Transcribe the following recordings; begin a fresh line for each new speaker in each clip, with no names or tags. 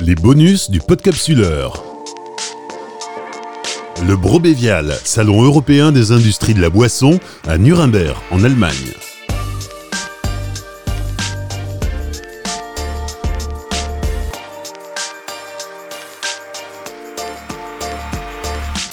Les bonus du podcapsuleur. Le Brobévial, salon européen des industries de la boisson, à Nuremberg, en Allemagne.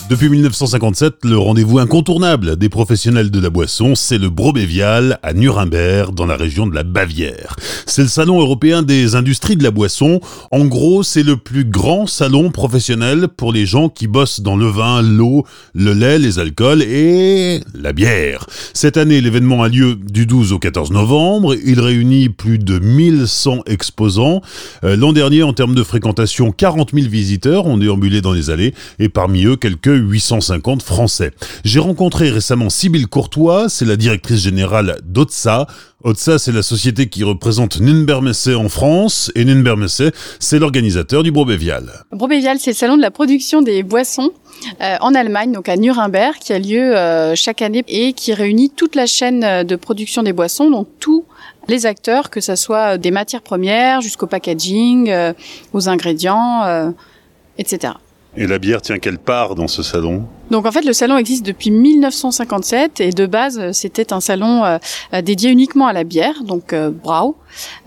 Depuis 1957, le rendez-vous incontournable des professionnels de la boisson, c'est le Brobévial à Nuremberg, dans la région de la Bavière. C'est le salon européen des industries de la boisson. En gros, c'est le plus grand salon professionnel pour les gens qui bossent dans le vin, l'eau, le lait, les alcools et la bière. Cette année, l'événement a lieu du 12 au 14 novembre. Il réunit plus de 1100 exposants. Euh, l'an dernier, en termes de fréquentation, 40 000 visiteurs ont déambulé dans les allées et parmi eux, quelques 850 Français. J'ai rencontré récemment Sybille Courtois, c'est la directrice générale d'OTSA. OTSA, c'est la société qui représente Nürnberg-Messe en France, et Nürnberg-Messe, c'est l'organisateur du Brobévial.
Brobévial, c'est le salon de la production des boissons euh, en Allemagne, donc à Nuremberg, qui a lieu euh, chaque année et qui réunit toute la chaîne euh, de production des boissons, donc tous les acteurs, que ce soit des matières premières jusqu'au packaging, aux ingrédients, etc.
Et la bière tient quelle part dans ce salon?
Donc en fait le salon existe depuis 1957 et de base c'était un salon euh, dédié uniquement à la bière, donc euh, brau,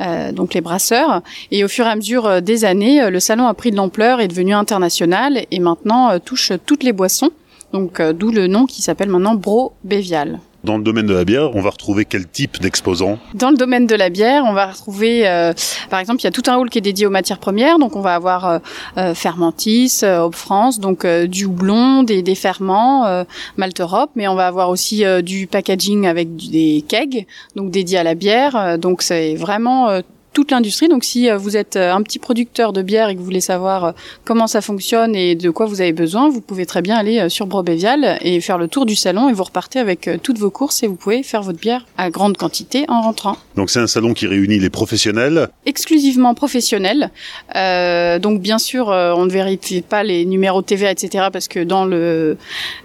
euh, donc les brasseurs. Et au fur et à mesure des années, le salon a pris de l'ampleur, est devenu international et maintenant touche toutes les boissons. Donc d'où le nom qui s'appelle maintenant Bro Bévial.
Dans le domaine de la bière, on va retrouver quel type d'exposants
Dans le domaine de la bière, on va retrouver, euh, par exemple, il y a tout un hall qui est dédié aux matières premières. Donc, on va avoir euh, euh Fermentis, euh, France, donc du houblon, des, des ferments, euh, Malte Europe, mais on va avoir aussi du packaging avec des kegs, donc dédiés à la bière. donc, c'est vraiment toute l'industrie. Donc si euh, vous êtes euh, un petit producteur de bière et que vous voulez savoir euh, comment ça fonctionne et de quoi vous avez besoin, vous pouvez très bien aller sur Brobévial et faire le tour du salon et vous repartez avec toutes vos courses et vous pouvez faire votre bière à grande quantité en rentrant.
Donc c'est un salon qui réunit les professionnels
Exclusivement professionnels. Euh, donc bien sûr, on ne vérifie pas les numéros TVA, etc. parce que dans le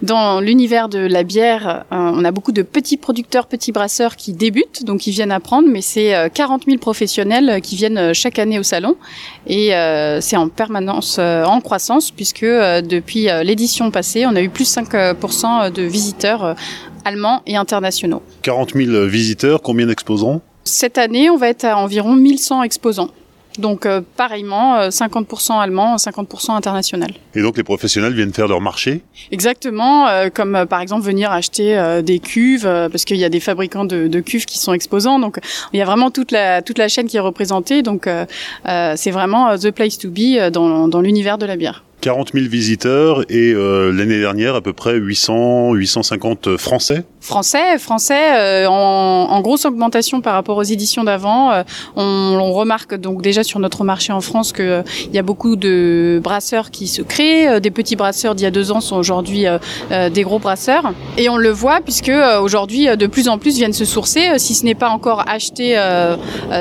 dans l'univers de la bière, on a beaucoup de petits producteurs, petits brasseurs qui débutent, donc ils viennent apprendre, mais c'est 40 000 professionnels qui viennent euh, chaque année au salon et euh, c'est en permanence euh, en croissance puisque depuis l'édition passée, on a eu plus 5% de visiteurs allemands et internationaux.
40 000 visiteurs, combien d'exposants?
Cette année, on va être à environ 1100 exposants. Donc euh, pareillement, 50% euh, allemand, 50% international.
Et donc les professionnels viennent faire leur marché?
Exactement, euh, comme par exemple venir acheter des cuves, parce qu'il y a des fabricants de, de, cuves qui sont exposants. Donc il y a vraiment toute la, toute la chaîne qui est représentée. Donc c'est vraiment the place to be dans, dans l'univers de la bière.
40 000 visiteurs et euh, l'année dernière à peu près 800, 850 Français.
Français, Français, euh, en, en, grosse augmentation par rapport aux éditions d'avant. Euh, on, on, remarque donc déjà sur notre marché en France que il y a beaucoup de brasseurs qui se créent. Des petits brasseurs d'il y a deux ans sont aujourd'hui des gros brasseurs et on le voit puisque aujourd'hui de plus en plus viennent se sourcer. Si ce n'est pas encore acheté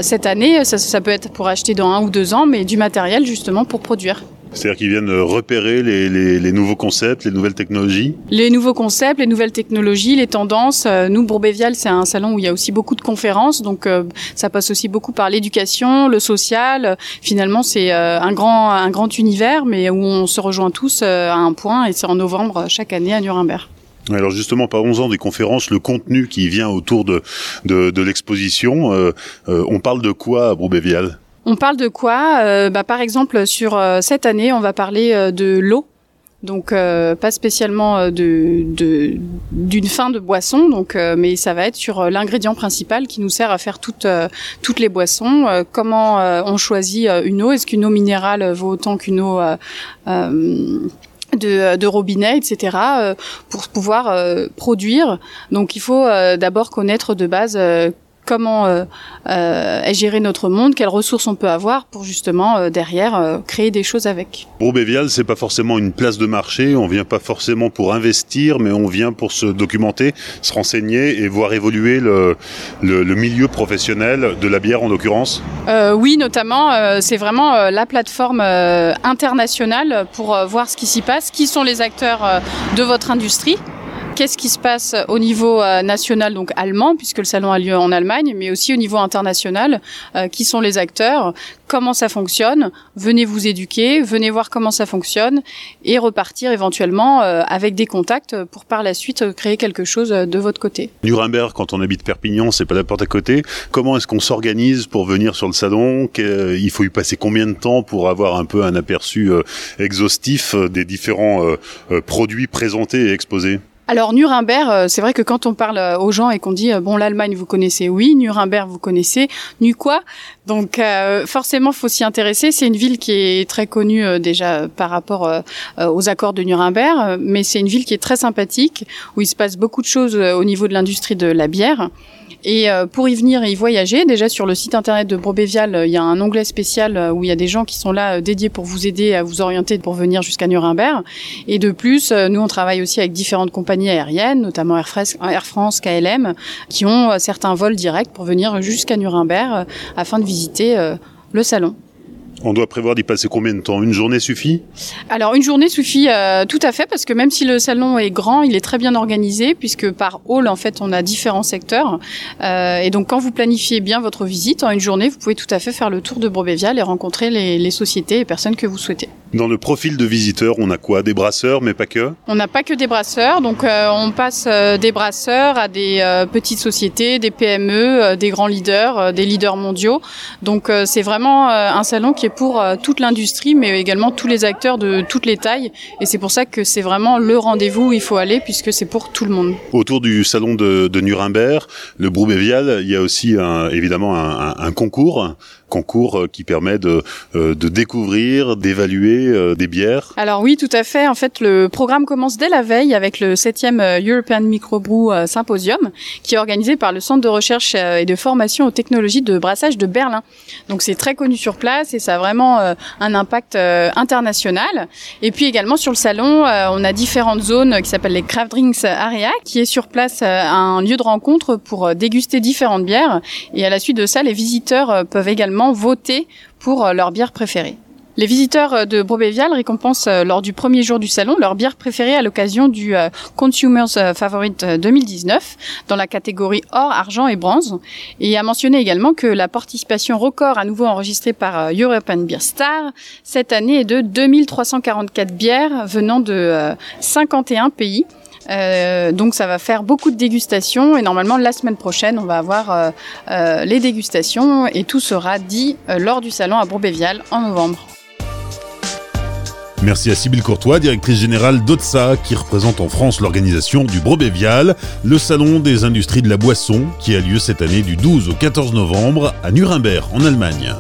cette année, ça, ça peut être pour acheter dans un ou deux ans, mais du matériel justement pour produire.
C'est-à-dire qu'ils viennent repérer les, les, les, nouveaux concepts, les nouvelles technologies
Les nouveaux concepts, les nouvelles technologies, les tendances. Euh, nous, Bourbévial, c'est un salon où il y a aussi beaucoup de conférences, donc euh, ça passe aussi beaucoup par l'éducation, le social. Finalement, c'est euh, un, grand, un grand univers, mais où on se rejoint tous à un point, et c'est en novembre chaque année à Nuremberg.
Alors justement, parlons-en des conférences, le contenu qui vient autour de, de, de l'exposition. Euh, on parle de quoi à Broubevial
on parle de quoi? Euh, bah, Par exemple, sur euh, cette année, on va parler euh, de l'eau. Donc pas spécialement de d'une fin de boisson, donc mais ça va être sur l'ingrédient principal qui nous sert à faire toutes toutes les boissons. comment on choisit une eau? Est-ce qu'une eau minérale vaut autant qu'une eau de, de, robinet, etc., pour pouvoir produire? Donc il faut d'abord connaître de base comment euh, euh, géré notre monde, quelles ressources on peut avoir pour justement euh, derrière euh, créer des choses avec.
Bévial, c'est pas forcément une place de marché, on vient pas forcément pour investir, mais on vient pour se documenter, se renseigner et voir évoluer le, le, le milieu professionnel de la bière en l'occurrence.
Euh, oui, notamment, c'est vraiment la plateforme internationale pour voir ce qui s'y passe, qui sont les acteurs de votre industrie qu'est-ce qui se passe au niveau national, donc allemand, puisque le salon a lieu en Allemagne, mais aussi au niveau international, qui sont les acteurs, comment ça fonctionne, venez vous éduquer, venez voir comment ça fonctionne et repartir éventuellement avec des contacts pour par la suite créer quelque chose de votre côté.
Nuremberg, quand on habite Perpignan, c'est pas la porte à côté. Comment est-ce qu'on s'organise pour venir sur le salon? Il faut y passer combien de temps pour avoir un peu un aperçu euh, exhaustif euh, des différents euh, produits présentés et exposés?
Alors Nuremberg, c'est vrai que quand on parle aux gens et qu'on dit bon l'Allemagne vous connaissez, oui, Nuremberg vous connaissez, nu quoi? Donc forcément faut s'y intéresser. C'est une ville qui est très connue déjà par rapport aux accords de Nuremberg, mais c'est une ville qui est très sympathique où il se passe beaucoup de choses au niveau de l'industrie de la bière. Et euh, pour y venir et y voyager, déjà sur le site internet de Brobévial, euh, il y a un onglet spécial euh, où il y a des gens qui sont là dédiés pour vous aider à vous orienter pour venir jusqu'à Nuremberg. Et de plus, nous on travaille aussi avec différentes compagnies aériennes, notamment Air France, Air France KLM, qui ont certains vols directs pour venir jusqu'à Nuremberg afin de visiter le salon.
On doit prévoir d'y passer combien de temps? Une journée suffit?
Alors une journée suffit euh, tout à fait parce que même si le salon est grand, il est très bien organisé puisque par hall en fait on a différents secteurs. Euh, et donc quand vous planifiez bien votre visite en une journée, vous pouvez tout à fait faire le tour de Brobévial et rencontrer les, les sociétés et personnes que vous souhaitez.
Dans le profil de visiteur, on a quoi? Des brasseurs, mais pas que?
On n'a pas que des brasseurs, donc euh, on passe euh, des brasseurs à des euh, petites sociétés, des PME, des grands leaders, des leaders mondiaux. Donc c'est vraiment un salon qui est pour toute l'industrie, mais également tous les acteurs de toutes les tailles. Et c'est pour ça que c'est vraiment le rendez-vous où il faut aller, puisque c'est pour tout le monde.
Autour du salon de, de Nuremberg, le Broubevial, il y a aussi un, évidemment un, un concours concours euh, qui permet de, euh, découvrir, d'évaluer euh, des bières
Alors oui, tout à fait. En fait, le programme commence dès la veille avec le 7e European Microbrew Symposium, qui est organisé par le Centre de recherche et de formation aux technologies de brassage de Berlin. Donc c'est très connu sur place et ça a vraiment un impact international. Et puis également sur le salon, on a différentes zones qui s'appellent les Craft Drinks Area, qui est sur place un lieu de rencontre pour déguster différentes bières. Et à la suite de ça, les visiteurs peuvent également voter pour euh, leur bière préférée. Les visiteurs euh, de Brobévial récompensent euh, lors du premier jour du salon leur bière préférée à l'occasion du Consumers Favorite 2019 dans la catégorie or, argent et bronze. Et a mentionné également que la participation record à nouveau enregistrée par European Beer Star cette année est de 2344 bières venant de 51 pays. Euh, donc ça va faire beaucoup de dégustations et normalement la semaine prochaine on va avoir euh, euh, les dégustations et tout sera dit lors du salon à Broubevial en novembre.
Merci à Sybille Courtois, directrice générale d'OTSA, qui représente en France l'organisation du Brobévial, le salon des industries de la boisson, qui a lieu cette année du 12 au 14 novembre à Nuremberg, en Allemagne.